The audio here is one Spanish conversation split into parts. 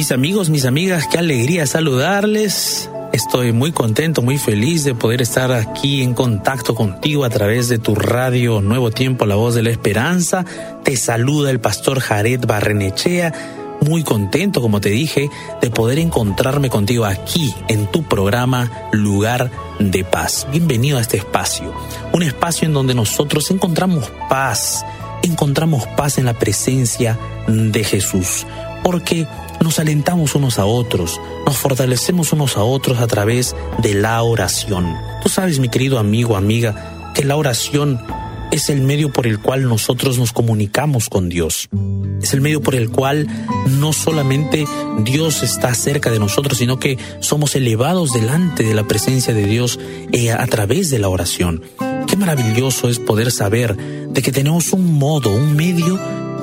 Mis amigos, mis amigas, qué alegría saludarles. Estoy muy contento, muy feliz de poder estar aquí en contacto contigo a través de tu radio Nuevo Tiempo, la voz de la esperanza. Te saluda el pastor Jared Barrenechea. Muy contento, como te dije, de poder encontrarme contigo aquí en tu programa Lugar de Paz. Bienvenido a este espacio, un espacio en donde nosotros encontramos paz, encontramos paz en la presencia de Jesús, porque nos alentamos unos a otros, nos fortalecemos unos a otros a través de la oración. Tú sabes, mi querido amigo, amiga, que la oración es el medio por el cual nosotros nos comunicamos con Dios. Es el medio por el cual no solamente Dios está cerca de nosotros, sino que somos elevados delante de la presencia de Dios eh, a través de la oración. Qué maravilloso es poder saber de que tenemos un modo, un medio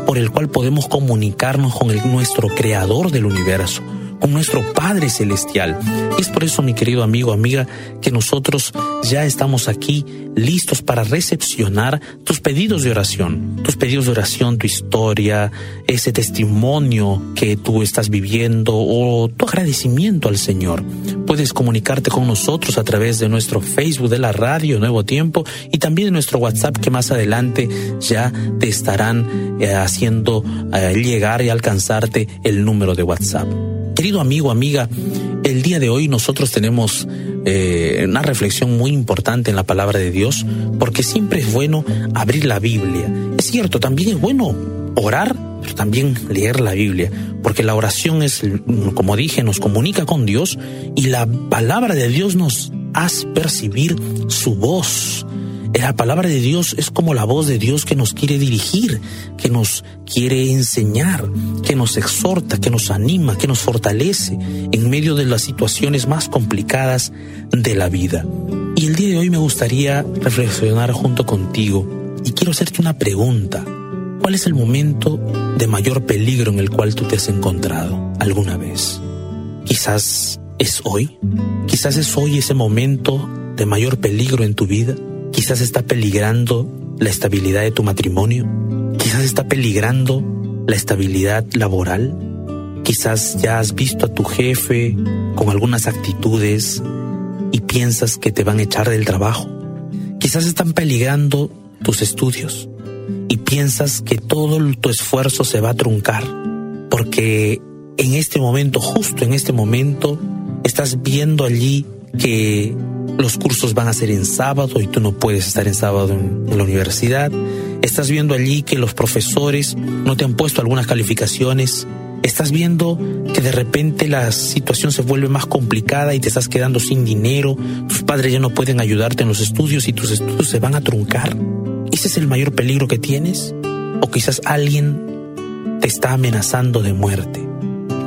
por el cual podemos comunicarnos con el, nuestro creador del universo, con nuestro Padre Celestial. Es por eso, mi querido amigo, amiga, que nosotros ya estamos aquí listos para recepcionar tus pedidos de oración, tus pedidos de oración, tu historia, ese testimonio que tú estás viviendo o tu agradecimiento al Señor. Puedes comunicarte con nosotros a través de nuestro Facebook de la radio Nuevo Tiempo y también de nuestro WhatsApp que más adelante ya te estarán eh, haciendo eh, llegar y alcanzarte el número de WhatsApp. Querido amigo, amiga, el día de hoy nosotros tenemos eh, una reflexión muy importante en la palabra de Dios, porque siempre es bueno abrir la Biblia. Es cierto, también es bueno orar, pero también leer la Biblia, porque la oración es, como dije, nos comunica con Dios y la palabra de Dios nos hace percibir su voz la palabra de Dios es como la voz de Dios que nos quiere dirigir, que nos quiere enseñar, que nos exhorta, que nos anima, que nos fortalece en medio de las situaciones más complicadas de la vida. Y el día de hoy me gustaría reflexionar junto contigo y quiero hacerte una pregunta. ¿Cuál es el momento de mayor peligro en el cual tú te has encontrado alguna vez? Quizás es hoy, quizás es hoy ese momento de mayor peligro en tu vida. Quizás está peligrando la estabilidad de tu matrimonio. Quizás está peligrando la estabilidad laboral. Quizás ya has visto a tu jefe con algunas actitudes y piensas que te van a echar del trabajo. Quizás están peligrando tus estudios y piensas que todo tu esfuerzo se va a truncar porque en este momento, justo en este momento, estás viendo allí que los cursos van a ser en sábado y tú no puedes estar en sábado en, la universidad. Estás viendo allí que los profesores no te han puesto algunas calificaciones. Estás viendo que de repente la situación se vuelve más complicada y te estás quedando sin dinero. Tus padres ya no pueden ayudarte en los estudios y tus estudios se van a truncar. ¿Ese es el mayor peligro que tienes? O quizás alguien te está amenazando de muerte.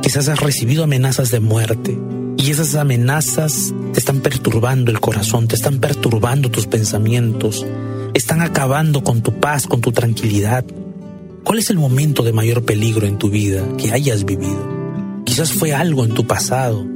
Quizás has recibido amenazas de muerte y esas amenazas te están perturbando el corazón, te están perturbando tus pensamientos, están acabando con tu paz, con tu tranquilidad. ¿Cuál es el momento de mayor peligro en tu vida que hayas vivido? Quizás fue algo en tu pasado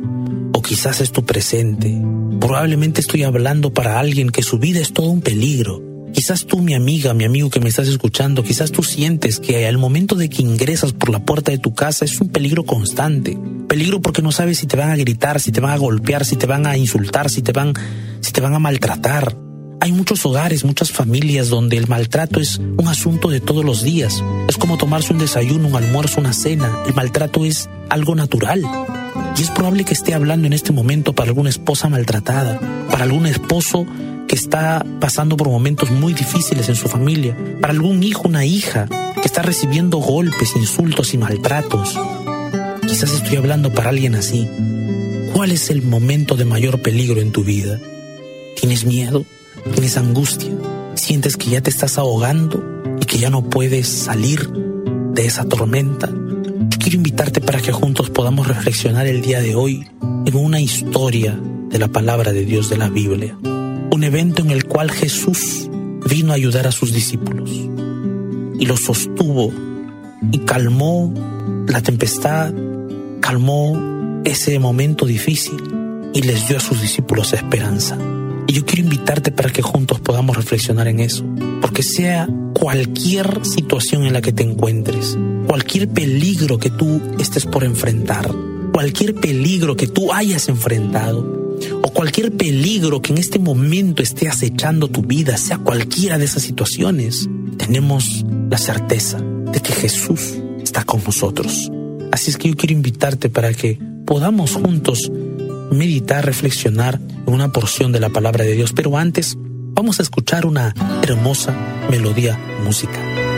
o quizás es tu presente. Probablemente estoy hablando para alguien que su vida es todo un peligro Quizás tú, mi amiga, mi amigo que me estás escuchando, quizás tú sientes que al momento de que ingresas por la puerta de tu casa es un peligro constante. Peligro porque no sabes si te van a gritar, si te van a golpear, si te van a insultar, si te van, si te van a maltratar. Hay muchos hogares, muchas familias donde el maltrato es un asunto de todos los días. Es como tomarse un desayuno, un almuerzo, una cena. El maltrato es algo natural. Y es probable que esté hablando en este momento para alguna esposa maltratada, para algún esposo que está pasando por momentos muy difíciles en su familia, para algún hijo, una hija que está recibiendo golpes, insultos y maltratos. Quizás estoy hablando para alguien así. ¿Cuál es el momento de mayor peligro en tu vida? ¿Tienes miedo? ¿Tienes angustia? ¿Sientes que ya te estás ahogando y que ya no puedes salir de esa tormenta? Yo quiero invitarte para que juntos podamos reflexionar el día de hoy en una historia de la palabra de Dios de la Biblia un evento en el cual Jesús vino a ayudar a sus discípulos y los sostuvo y calmó la tempestad, calmó ese momento difícil y les dio a sus discípulos esperanza. Y yo quiero invitarte para que juntos podamos reflexionar en eso, porque sea cualquier situación en la que te encuentres, cualquier peligro que tú estés por enfrentar, cualquier peligro que tú hayas enfrentado, o cualquier peligro que en este momento esté acechando tu vida, sea cualquiera de esas situaciones, tenemos la certeza de que Jesús está con nosotros. Así es que yo quiero invitarte para que podamos juntos meditar, reflexionar en una porción de la palabra de Dios. Pero antes, vamos a escuchar una hermosa melodía musical.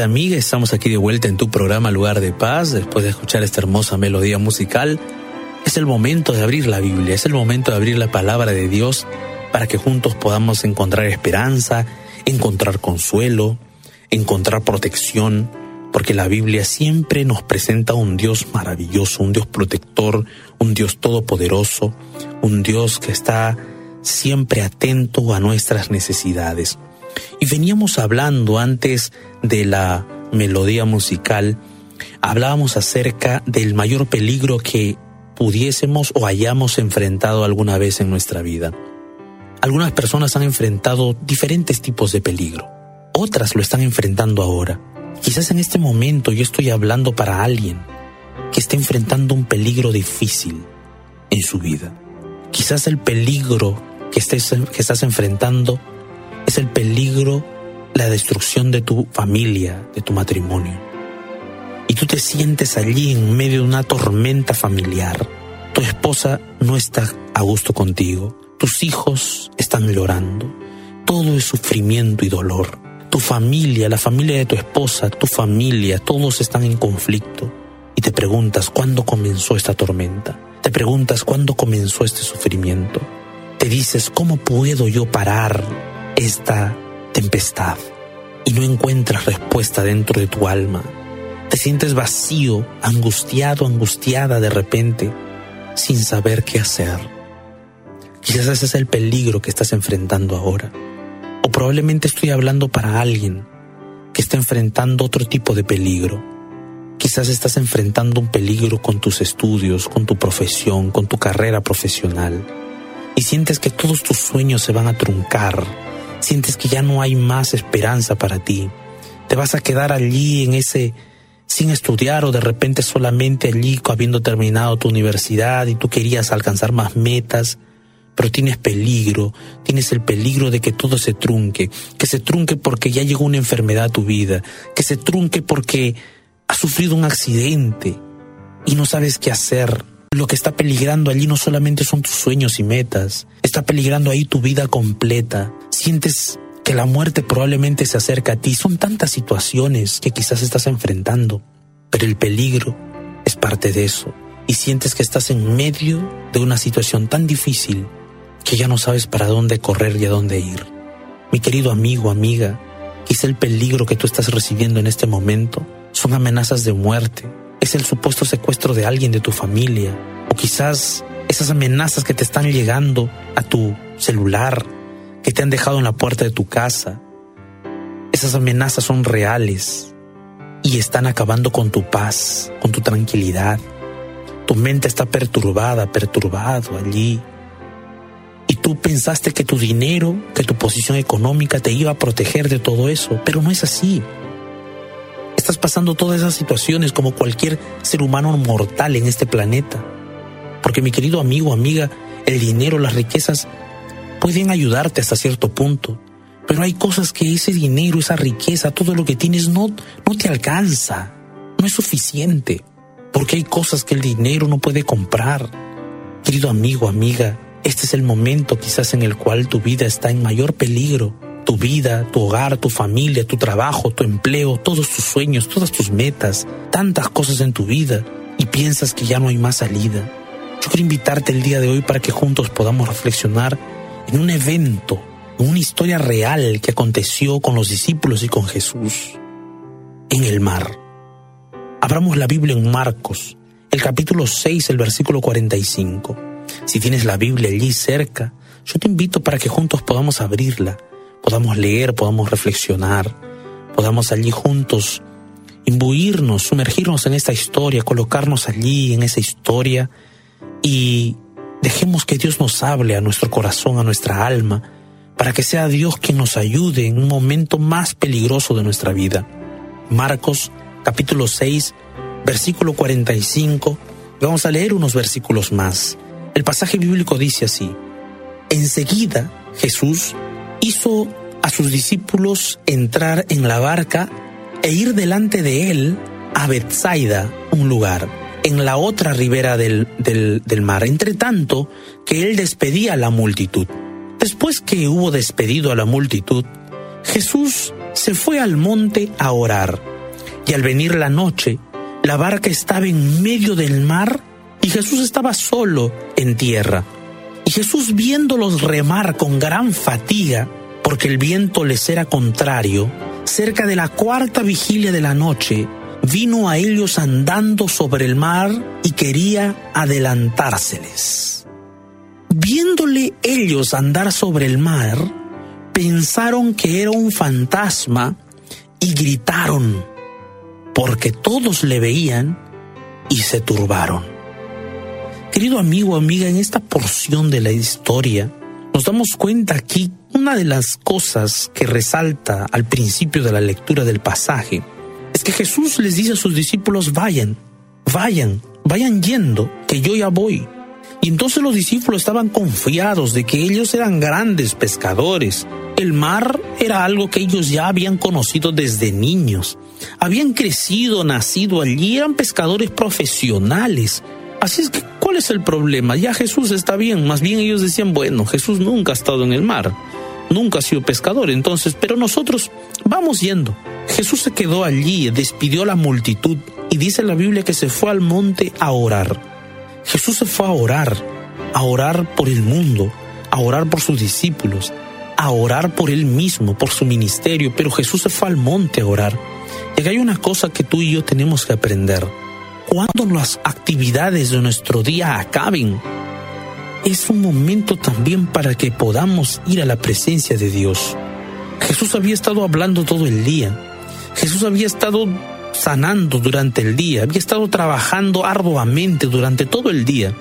Querida amiga, estamos aquí de vuelta en tu programa Lugar de Paz, después de escuchar esta hermosa melodía musical. Es el momento de abrir la Biblia, es el momento de abrir la palabra de Dios para que juntos podamos encontrar esperanza, encontrar consuelo, encontrar protección, porque la Biblia siempre nos presenta un Dios maravilloso, un Dios protector, un Dios todopoderoso, un Dios que está siempre atento a nuestras necesidades. Y veníamos hablando antes de la melodía musical, hablábamos acerca del mayor peligro que pudiésemos o hayamos enfrentado alguna vez en nuestra vida. Algunas personas han enfrentado diferentes tipos de peligro, otras lo están enfrentando ahora. Quizás en este momento yo estoy hablando para alguien que está enfrentando un peligro difícil en su vida. Quizás el peligro que, que estás enfrentando es el peligro, la destrucción de tu familia, de tu matrimonio. Y tú te sientes allí en medio de una tormenta familiar. Tu esposa no está a gusto contigo. Tus hijos están llorando. Todo es sufrimiento y dolor. Tu familia, la familia de tu esposa, tu familia, todos están en conflicto. y te preguntas cuándo comenzó esta tormenta. Te preguntas cuándo comenzó este sufrimiento. Te dices, ¿cómo puedo yo parar esta tempestad? Y no encuentras respuesta dentro de tu alma. Te sientes vacío, angustiado, angustiada de repente, sin saber qué hacer. Quizás ese es el peligro que estás enfrentando ahora. O probablemente estoy hablando para alguien que está enfrentando otro tipo de peligro. Quizás estás enfrentando un peligro con tus estudios, con tu profesión, con tu carrera profesional. Y sientes que todos tus sueños se van a truncar. Sientes que ya no hay más esperanza para ti. Te vas a quedar allí en ese sin estudiar o de repente solamente allí habiendo terminado tu universidad y tú querías alcanzar más metas pero tienes peligro, tienes el peligro de que todo se trunque, que se trunque porque ya llegó una enfermedad a tu vida, que se trunque porque has sufrido un accidente y no sabes qué hacer. Lo que está peligrando allí no solamente son tus sueños y metas, está peligrando ahí tu vida completa. Sientes que la muerte probablemente se acerca a ti. Son tantas situaciones que quizás estás enfrentando, pero el peligro es parte de eso. Y sientes que estás en medio de una situación tan difícil que ya no sabes para dónde correr y a dónde ir. Mi querido amigo, amiga, quizá el peligro que tú estás recibiendo en este momento son amenazas de muerte, es el supuesto secuestro de alguien de tu familia, o quizás esas amenazas que te están llegando a tu celular, que te han dejado en la puerta de tu casa. Esas amenazas son reales y están acabando con tu paz, con tu tranquilidad. Tu mente está perturbada, perturbado allí y tú pensaste que tu dinero, que tu posición económica te iba a proteger de todo eso, pero no es así. Estás pasando todas esas situaciones como cualquier ser humano mortal en este planeta. Porque mi querido amigo, amiga, el dinero, las riquezas pueden ayudarte hasta cierto punto, pero hay cosas que ese dinero, esa riqueza, todo lo que tienes no, no te alcanza, no es suficiente, porque hay cosas que el dinero no puede comprar. Querido amigo, amiga, este es el momento quizás en el cual tu vida está en mayor peligro. Tu vida, tu hogar, tu familia, tu trabajo, tu empleo, todos tus sueños, todas tus metas, tantas cosas en tu vida y piensas que ya no hay más salida. Yo quiero invitarte el día de hoy para que juntos podamos reflexionar en un evento, en una historia real que aconteció con los discípulos y con Jesús en el mar. Abramos la Biblia en Marcos, el capítulo 6, el versículo 45. Si tienes la Biblia allí cerca, yo te invito para que juntos podamos abrirla, podamos leer, podamos reflexionar, podamos allí juntos imbuirnos, sumergirnos en esta historia, colocarnos allí en esa historia y dejemos que Dios nos hable a nuestro corazón, a nuestra alma, para que sea Dios quien nos ayude en un momento más peligroso de nuestra vida. Marcos capítulo 6, versículo 45. Vamos a leer unos versículos más. El pasaje bíblico dice así, enseguida Jesús hizo a sus discípulos entrar en la barca e ir delante de él a Bethsaida, un lugar, en la otra ribera del, del, mar, entre tanto que él despedía a la multitud. Después que hubo despedido a la multitud, Jesús se fue al monte a orar, y al venir la noche, la barca estaba en medio del mar y Jesús estaba solo en tierra. Y Jesús viéndolos remar con gran fatiga, porque el viento les era contrario, cerca de la cuarta vigilia de la noche, vino a ellos andando sobre el mar y quería adelantárseles. Viéndole ellos andar sobre el mar, pensaron que era un fantasma y gritaron, porque todos le veían y se turbaron. Querido amigo, amiga, en esta porción de la historia nos damos cuenta aquí una de las cosas que resalta al principio de la lectura del pasaje es que Jesús les dice a sus discípulos, vayan, vayan, vayan yendo, que yo ya voy. Y entonces los discípulos estaban confiados de que ellos eran grandes pescadores. El mar era algo que ellos ya habían conocido desde niños. Habían crecido, nacido allí, eran pescadores profesionales. Así es que, ¿cuál es el problema? Ya Jesús está bien. Más bien ellos decían, bueno, Jesús nunca ha estado en el mar, nunca ha sido pescador, entonces, pero nosotros vamos yendo. Jesús se quedó allí, despidió a la multitud y dice la Biblia que se fue al monte a orar. Jesús se fue a orar, a orar por el mundo, a orar por sus discípulos, a orar por él mismo, por su ministerio, pero Jesús se fue al monte a orar. Y hay una cosa que tú y yo tenemos que aprender. Cuando las actividades de nuestro día acaben, es un momento también para que podamos ir a la presencia de Dios. Jesús había estado hablando todo el día. Jesús había estado sanando durante el día, había estado trabajando arduamente durante todo el día.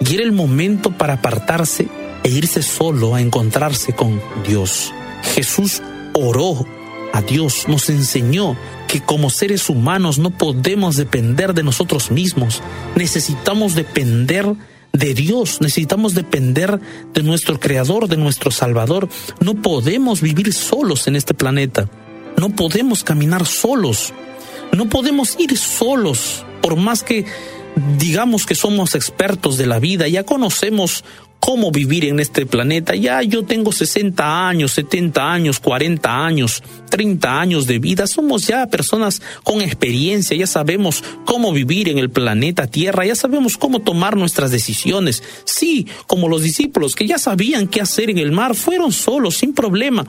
Y era el momento para apartarse e irse solo a encontrarse con Dios. Jesús oró a Dios, nos enseñó que como seres humanos no podemos depender de nosotros mismos, necesitamos depender de Dios, necesitamos depender de nuestro Creador, de nuestro Salvador. No podemos vivir solos en este planeta, no podemos caminar solos, no podemos ir solos, por más que digamos que somos expertos de la vida, ya conocemos cómo vivir en este planeta. Ya yo tengo 60 años, 70 años, 40 años, 30 años de vida. Somos ya personas con experiencia, ya sabemos cómo vivir en el planeta Tierra, ya sabemos cómo tomar nuestras decisiones. Sí, como los discípulos que ya sabían qué hacer en el mar, fueron solos, sin problema.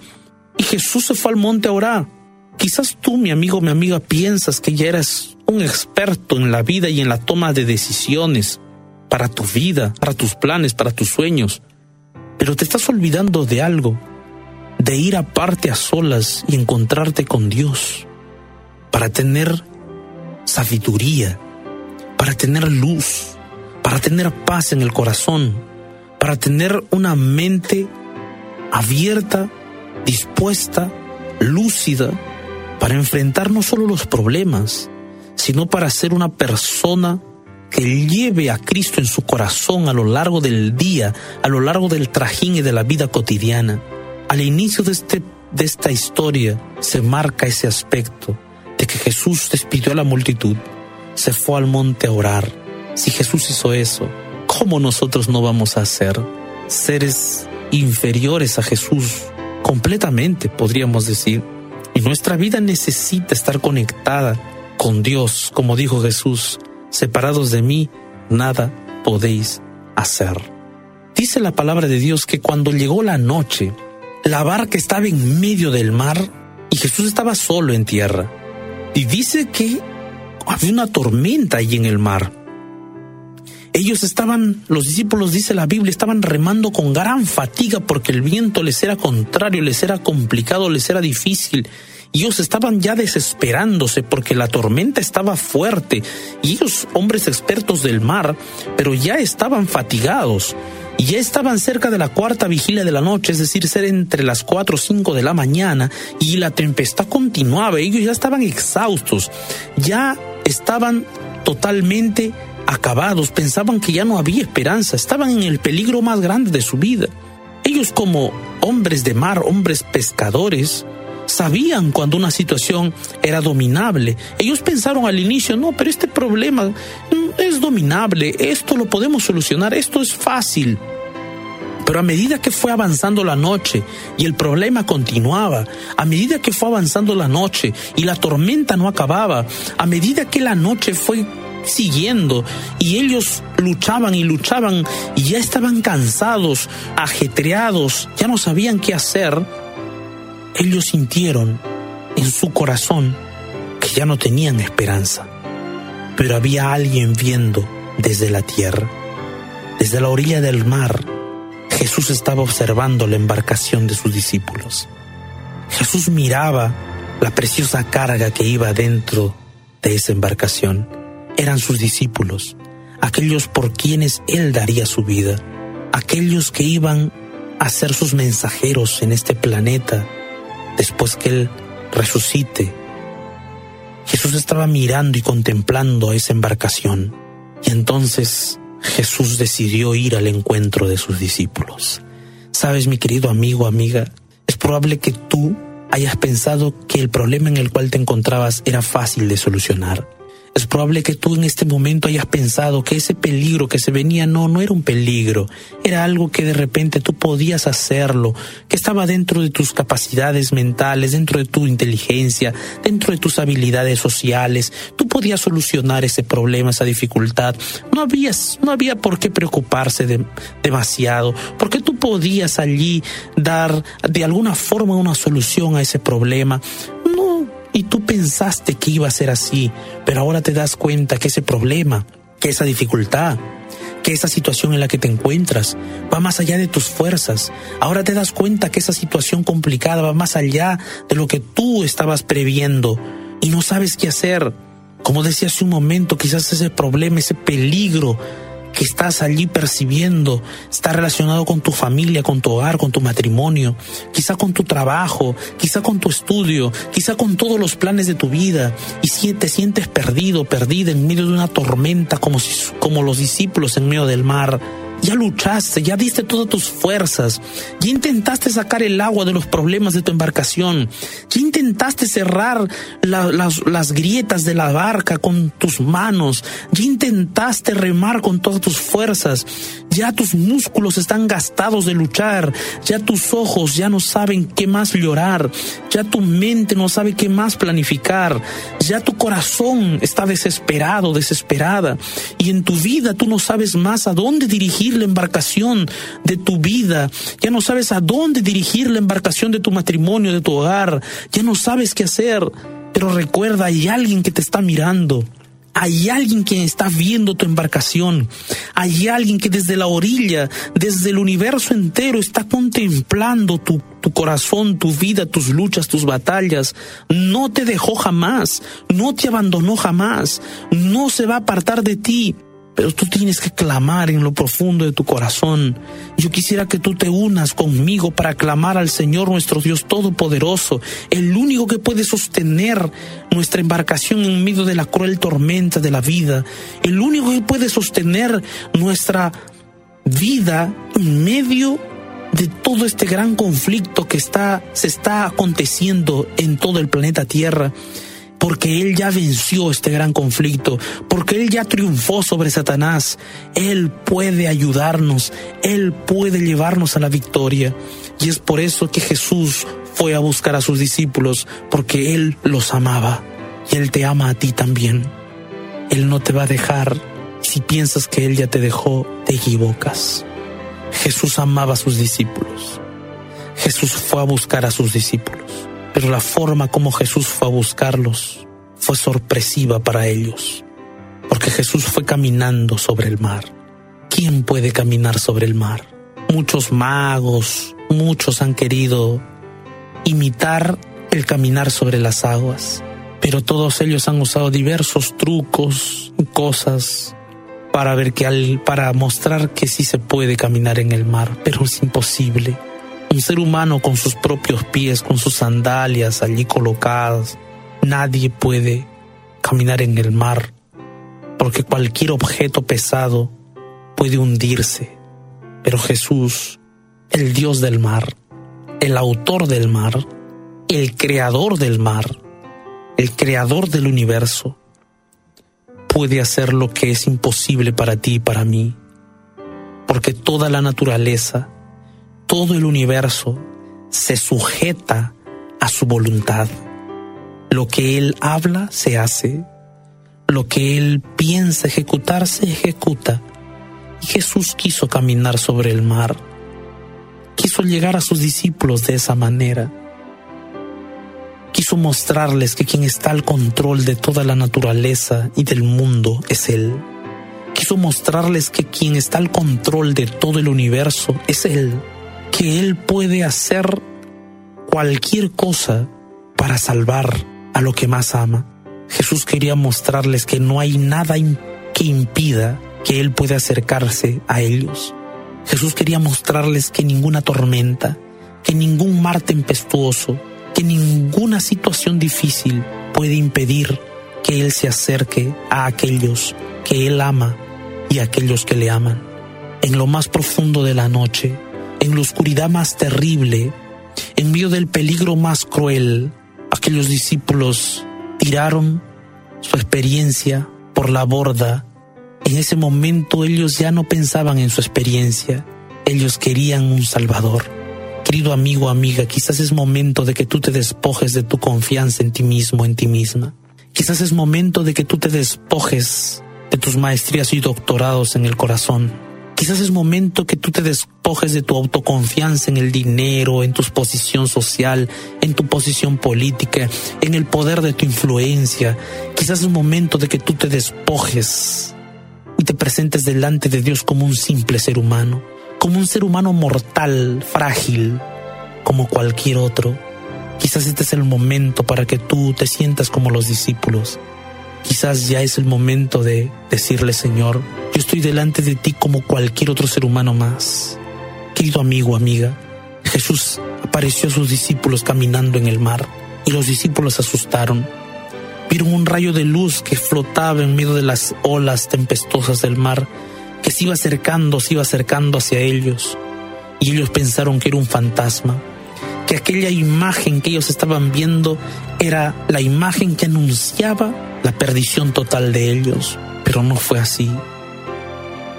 Y Jesús se fue al monte a orar. Quizás tú, mi amigo, mi amiga, piensas que ya eres un experto en la vida y en la toma de decisiones para tu vida, para tus planes, para tus sueños. Pero te estás olvidando de algo, de ir aparte a solas y encontrarte con Dios, para tener sabiduría, para tener luz, para tener paz en el corazón, para tener una mente abierta, dispuesta, lúcida, para enfrentar no solo los problemas, sino para ser una persona que lleve a Cristo en su corazón a lo largo del día, a lo largo del trajín y de la vida cotidiana. Al inicio de, este, de esta historia se marca ese aspecto de que Jesús despidió a la multitud, se fue al monte a orar. Si Jesús hizo eso, ¿cómo nosotros no vamos a ser seres inferiores a Jesús? Completamente, podríamos decir. Y nuestra vida necesita estar conectada con Dios, como dijo Jesús separados de mí, nada podéis hacer. Dice la palabra de Dios que cuando llegó la noche, la barca estaba en medio del mar y Jesús estaba solo en tierra. Y dice que había una tormenta allí en el mar. Ellos estaban, los discípulos, dice la Biblia, estaban remando con gran fatiga porque el viento les era contrario, les era complicado, les era difícil. Y ellos estaban ya desesperándose porque la tormenta estaba fuerte. Y ellos, hombres expertos del mar, pero ya estaban fatigados. Y ya estaban cerca de la cuarta vigilia de la noche, es decir, ser entre las cuatro o cinco de la mañana y la tempestad continuaba, ellos ya estaban exhaustos, ya estaban totalmente acabados, pensaban que ya no había esperanza, estaban en el peligro más grande de su vida. Ellos como hombres de mar, hombres pescadores, sabían cuando una situación era dominable. Ellos pensaron al inicio, no, pero este problema es dominable, esto lo podemos solucionar, esto es fácil. Pero a medida que fue avanzando la noche y el problema continuaba, a medida que fue avanzando la noche y la tormenta no acababa, a medida que la noche fue siguiendo y ellos luchaban y luchaban y ya estaban cansados, ajetreados, ya no sabían qué hacer, ellos sintieron en su corazón que ya no tenían esperanza, pero había alguien viendo desde la tierra. Desde la orilla del mar, Jesús estaba observando la embarcación de sus discípulos. Jesús miraba la preciosa carga que iba dentro de esa embarcación. Eran sus discípulos, aquellos por quienes Él daría su vida, aquellos que iban a ser sus mensajeros en este planeta después que Él resucite. Jesús estaba mirando y contemplando a esa embarcación y entonces Jesús decidió ir al encuentro de sus discípulos. Sabes, mi querido amigo, amiga, es probable que tú hayas pensado que el problema en el cual te encontrabas era fácil de solucionar. Es probable que tú en este momento hayas pensado que ese peligro que se venía no, no era un peligro, era algo que de repente tú podías hacerlo, que estaba dentro de tus capacidades mentales, dentro de tu inteligencia, dentro de tus habilidades sociales. Tú podías solucionar ese problema, esa dificultad. No había, no había por qué preocuparse demasiado, porque tú podías allí dar de alguna forma una solución a ese problema. Y tú pensaste que iba a ser así, pero ahora te das cuenta que ese problema, que esa dificultad, que esa situación en la que te encuentras va más allá de tus fuerzas. Ahora te das cuenta que esa situación complicada va más allá de lo que tú estabas previendo y no sabes qué hacer. Como decía hace un momento, quizás ese problema, ese peligro que estás allí percibiendo está relacionado con tu familia, con tu hogar, con tu matrimonio, quizá con tu trabajo, quizá con tu estudio, quizá con todos los planes de tu vida y si te sientes perdido, perdida en medio de una tormenta como, si, como los discípulos en medio del mar ya luchaste, ya diste todas tus fuerzas, ya intentaste sacar el agua de los problemas de tu embarcación, ya intentaste cerrar las, las grietas de la barca con tus manos, ya intentaste remar con todas tus fuerzas, ya tus músculos están gastados de luchar, ya tus ojos ya no saben qué más llorar, ya tu mente no sabe qué más planificar, ya tu corazón está desesperado, desesperada, y en tu vida tú no sabes más a dónde dirigir la embarcación de tu vida, ya no sabes a dónde dirigir la embarcación de tu matrimonio, de tu hogar, ya no sabes qué hacer, pero recuerda, hay alguien que te está mirando. Hay alguien que está viendo tu embarcación. Hay alguien que desde la orilla, desde el universo entero, está contemplando tu, tu, corazón, tu vida, tus luchas, tus batallas. No te dejó jamás. No te abandonó jamás. No se va a apartar de ti pero tú tienes que clamar en lo profundo de tu corazón. Yo quisiera que tú te unas conmigo para clamar al Señor nuestro Dios Todopoderoso, el único que puede sostener nuestra embarcación en medio de la cruel tormenta de la vida, el único que puede sostener nuestra vida en medio de todo este gran conflicto que está se está aconteciendo en todo el planeta Tierra porque Él ya venció este gran conflicto, porque Él ya triunfó sobre Satanás. Él puede ayudarnos, Él puede llevarnos a la victoria. Y es por eso que Jesús fue a buscar a sus discípulos, porque Él los amaba y Él te ama a ti también. Él no te va a dejar. Si piensas que Él ya te dejó, te equivocas. Jesús amaba a sus discípulos. Jesús fue a buscar a sus discípulos pero la forma como Jesús fue a buscarlos fue sorpresiva para ellos, porque Jesús fue caminando sobre el mar. ¿Quién puede caminar sobre el mar? Muchos magos, muchos han querido imitar el caminar sobre las aguas, pero todos ellos han usado diversos trucos, cosas para ver que al, para mostrar que sí se puede caminar en el mar, pero es imposible un ser humano con sus propios pies, con sus sandalias allí colocadas. Nadie puede caminar en el mar, porque cualquier objeto pesado puede hundirse. Pero Jesús, el Dios del mar, el autor del mar, el creador del mar, el creador del universo, puede hacer lo que es imposible para ti y para mí, porque toda la naturaleza todo el universo se sujeta a su voluntad. Lo que Él habla se hace, lo que Él piensa ejecutar se ejecuta. Y Jesús quiso caminar sobre el mar, quiso llegar a sus discípulos de esa manera. Quiso mostrarles que quien está al control de toda la naturaleza y del mundo es Él. Quiso mostrarles que quien está al control de todo el universo es Él que Él puede hacer cualquier cosa para salvar a lo que más ama. Jesús quería mostrarles que no hay nada que impida que Él pueda acercarse a ellos. Jesús quería mostrarles que ninguna tormenta, que ningún mar tempestuoso, que ninguna situación difícil puede impedir que Él se acerque a aquellos que Él ama y a aquellos que le aman. En lo más profundo de la noche, en la oscuridad más terrible, en medio del peligro más cruel, aquellos discípulos tiraron su experiencia por la borda. En ese momento ellos ya no pensaban en su experiencia, ellos querían un Salvador. Querido amigo, amiga, quizás es momento de que tú te despojes de tu confianza en ti mismo, en ti misma. Quizás es momento de que tú te despojes de tus maestrías y doctorados en el corazón. Quizás es momento que tú te despojes de tu autoconfianza en el dinero, en tu posición social, en tu posición política, en el poder de tu influencia. Quizás es momento de que tú te despojes y te presentes delante de Dios como un simple ser humano, como un ser humano mortal, frágil, como cualquier otro. Quizás este es el momento para que tú te sientas como los discípulos Quizás ya es el momento de decirle, Señor, yo estoy delante de ti como cualquier otro ser humano más. Querido amigo, amiga, Jesús apareció a sus discípulos caminando en el mar y los discípulos asustaron. Vieron un rayo de luz que flotaba en medio de las olas tempestuosas del mar, que se iba acercando, se iba acercando hacia ellos. Y ellos pensaron que era un fantasma, que aquella imagen que ellos estaban viendo era la imagen que anunciaba la perdición total de ellos, pero no fue así.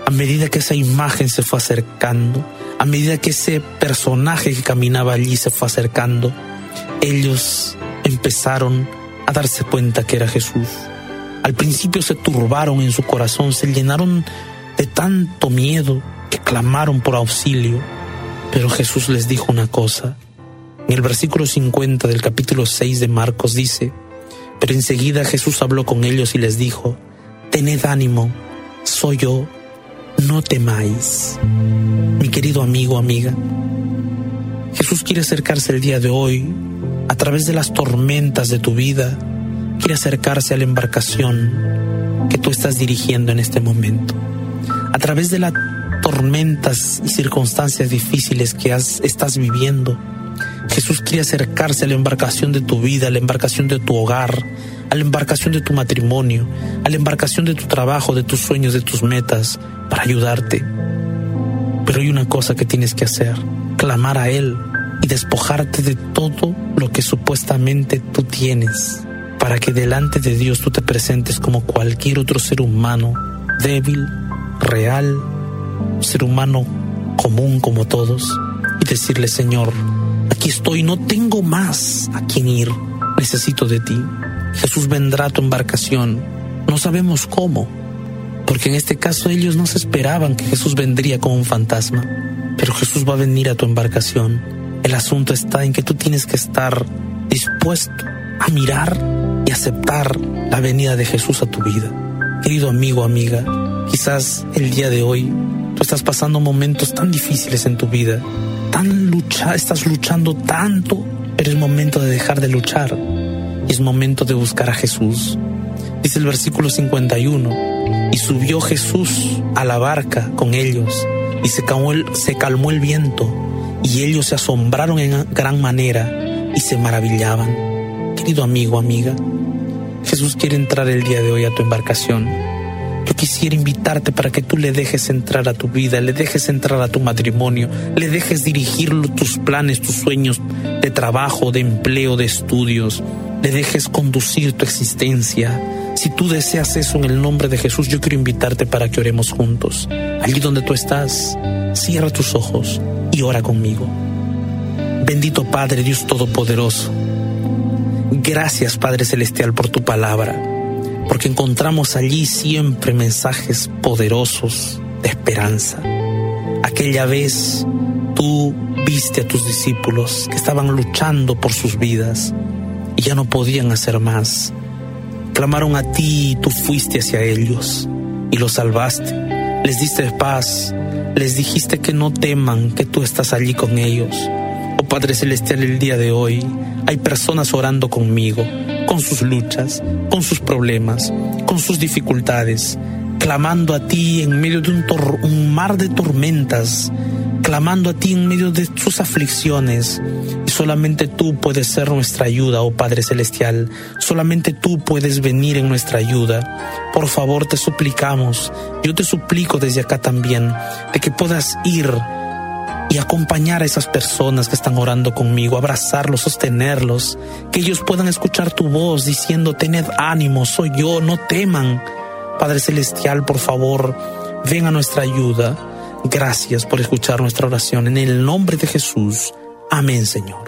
A medida que esa imagen se fue acercando, a medida que ese personaje que caminaba allí se fue acercando, ellos empezaron a darse cuenta que era Jesús. Al principio se turbaron en su corazón, se llenaron de tanto miedo que clamaron por auxilio. Pero Jesús les dijo una cosa. En el versículo 50 del capítulo 6 de Marcos dice, pero enseguida Jesús habló con ellos y les dijo, Tened ánimo, soy yo, no temáis. Mi querido amigo, amiga, Jesús quiere acercarse el día de hoy a través de las tormentas de tu vida, quiere acercarse a la embarcación que tú estás dirigiendo en este momento. A través de las tormentas y circunstancias difíciles que estás viviendo, Jesús quiere acercarse a la embarcación de tu vida, a la embarcación de tu hogar, a la embarcación de tu matrimonio, a la embarcación de tu trabajo, de tus sueños, de tus metas, para ayudarte. Pero hay una cosa que tienes que hacer, clamar a Él y despojarte de todo lo que supuestamente tú tienes, para que delante de Dios tú te presentes como cualquier otro ser humano, débil, real, ser humano común como todos, y decirle, Señor, aquí estoy, no tengo más a quien ir, necesito de ti. Jesús vendrá a tu embarcación, no sabemos cómo, porque en este caso ellos no se esperaban que Jesús vendría como un fantasma, pero Jesús va a venir a tu embarcación. El asunto está en que tú tienes que estar dispuesto a mirar y aceptar la venida de Jesús a tu vida. Querido amigo, amiga, quizás el día de hoy tú estás pasando momentos tan difíciles en tu vida estás luchando tanto, pero es momento de dejar de luchar y es momento de buscar a Jesús. Dice el versículo 51, y subió Jesús a la barca con ellos y se calmó el, se calmó el viento y ellos se asombraron en gran manera y se maravillaban. Querido amigo, amiga, Jesús quiere entrar el día de hoy a tu embarcación yo quisiera invitarte para que tú le dejes entrar a tu vida, le dejes entrar a tu matrimonio, le dejes dirigir tus planes, tus sueños de trabajo, de empleo, de estudios, le dejes conducir tu existencia. Si tú deseas eso en el nombre de Jesús, yo quiero invitarte para que oremos juntos. Allí donde tú estás, cierra tus ojos y ora conmigo. Bendito Padre Dios Todopoderoso. Gracias Padre Celestial por tu palabra porque encontramos allí siempre mensajes poderosos de esperanza. Aquella vez tú viste a tus discípulos que estaban luchando por sus vidas y ya no podían hacer más. Clamaron a ti y tú fuiste hacia ellos y los salvaste. Les diste paz, les dijiste que no teman, que tú estás allí con ellos. Oh Padre Celestial, el día de hoy hay personas orando conmigo con sus luchas, con sus problemas, con sus dificultades, clamando a ti en medio de un, mar de tormentas, clamando a ti en medio de sus aflicciones. Y solamente tú puedes ser nuestra ayuda, oh Padre Celestial. Solamente tú puedes venir en nuestra ayuda. Por favor, te suplicamos, yo te suplico desde acá también, de que puedas ir y acompañar a esas personas que están orando conmigo, abrazarlos, sostenerlos, que ellos puedan escuchar tu voz diciendo, tened ánimo, soy yo, no teman. Padre Celestial, por favor, ven a nuestra ayuda. Gracias por escuchar nuestra oración. En el nombre de Jesús. Amén, Señor.